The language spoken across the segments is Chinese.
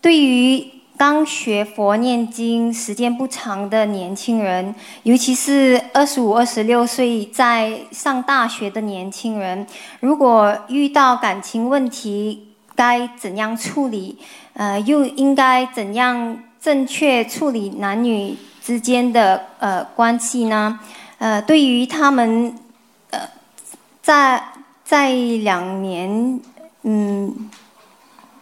对于刚学佛念经时间不长的年轻人，尤其是二十五、二十六岁在上大学的年轻人，如果遇到感情问题，该怎样处理？呃，又应该怎样正确处理男女之间的呃关系呢？呃，对于他们，呃，在在两年，嗯，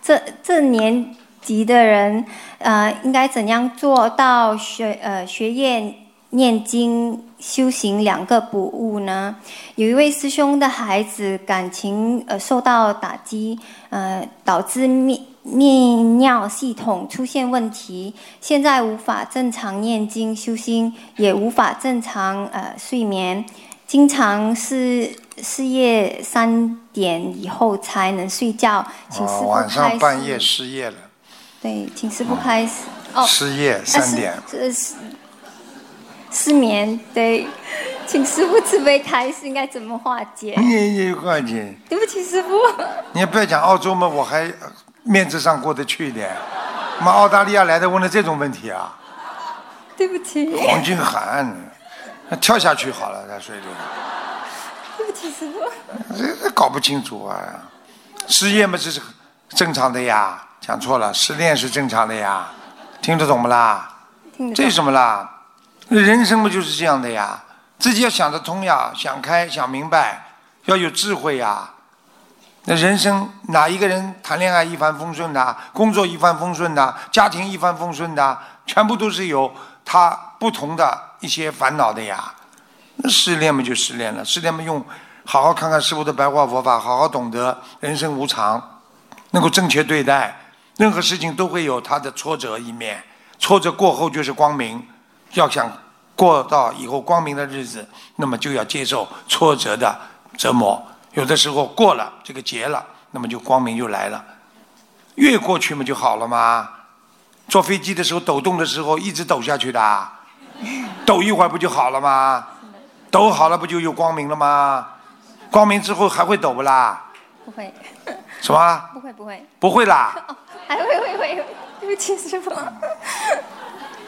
这这年。级的人，呃，应该怎样做到学呃学业、念经、修行两个补物呢？有一位师兄的孩子感情呃受到打击，呃，导致泌泌尿系统出现问题，现在无法正常念经修心，也无法正常呃睡眠，经常是事业三点以后才能睡觉，请师傅晚上半夜失业了。对，请师傅开始。哦，失业三点。失失眠，对，请师傅慈悲开始，应该怎么化解？你你化解。对不起，师傅。你不要讲澳洲嘛，我还面子上过得去一点。妈，澳大利亚来的问了这种问题啊？对不起。黄俊涵，跳下去好了，在水里。对不起，师傅。这搞不清楚啊！失业嘛，这是正常的呀。讲错了，失恋是正常的呀，听得懂不啦？这什么啦？人生不就是这样的呀？自己要想得通呀，想开想明白，要有智慧呀。那人生哪一个人谈恋爱一帆风顺的，工作一帆风顺的，家庭一帆风顺的，全部都是有他不同的一些烦恼的呀。那失恋嘛就失恋了，失恋嘛用好好看看师傅的白话佛法，好好懂得人生无常，能够正确对待。任何事情都会有它的挫折一面，挫折过后就是光明。要想过到以后光明的日子，那么就要接受挫折的折磨。有的时候过了这个劫了，那么就光明就来了。越过去嘛就好了嘛。坐飞机的时候抖动的时候一直抖下去的，抖一会儿不就好了吗？抖好了不就有光明了吗？光明之后还会抖不啦？不会。什么？不会不会。不会啦。还会会会，对不起师傅。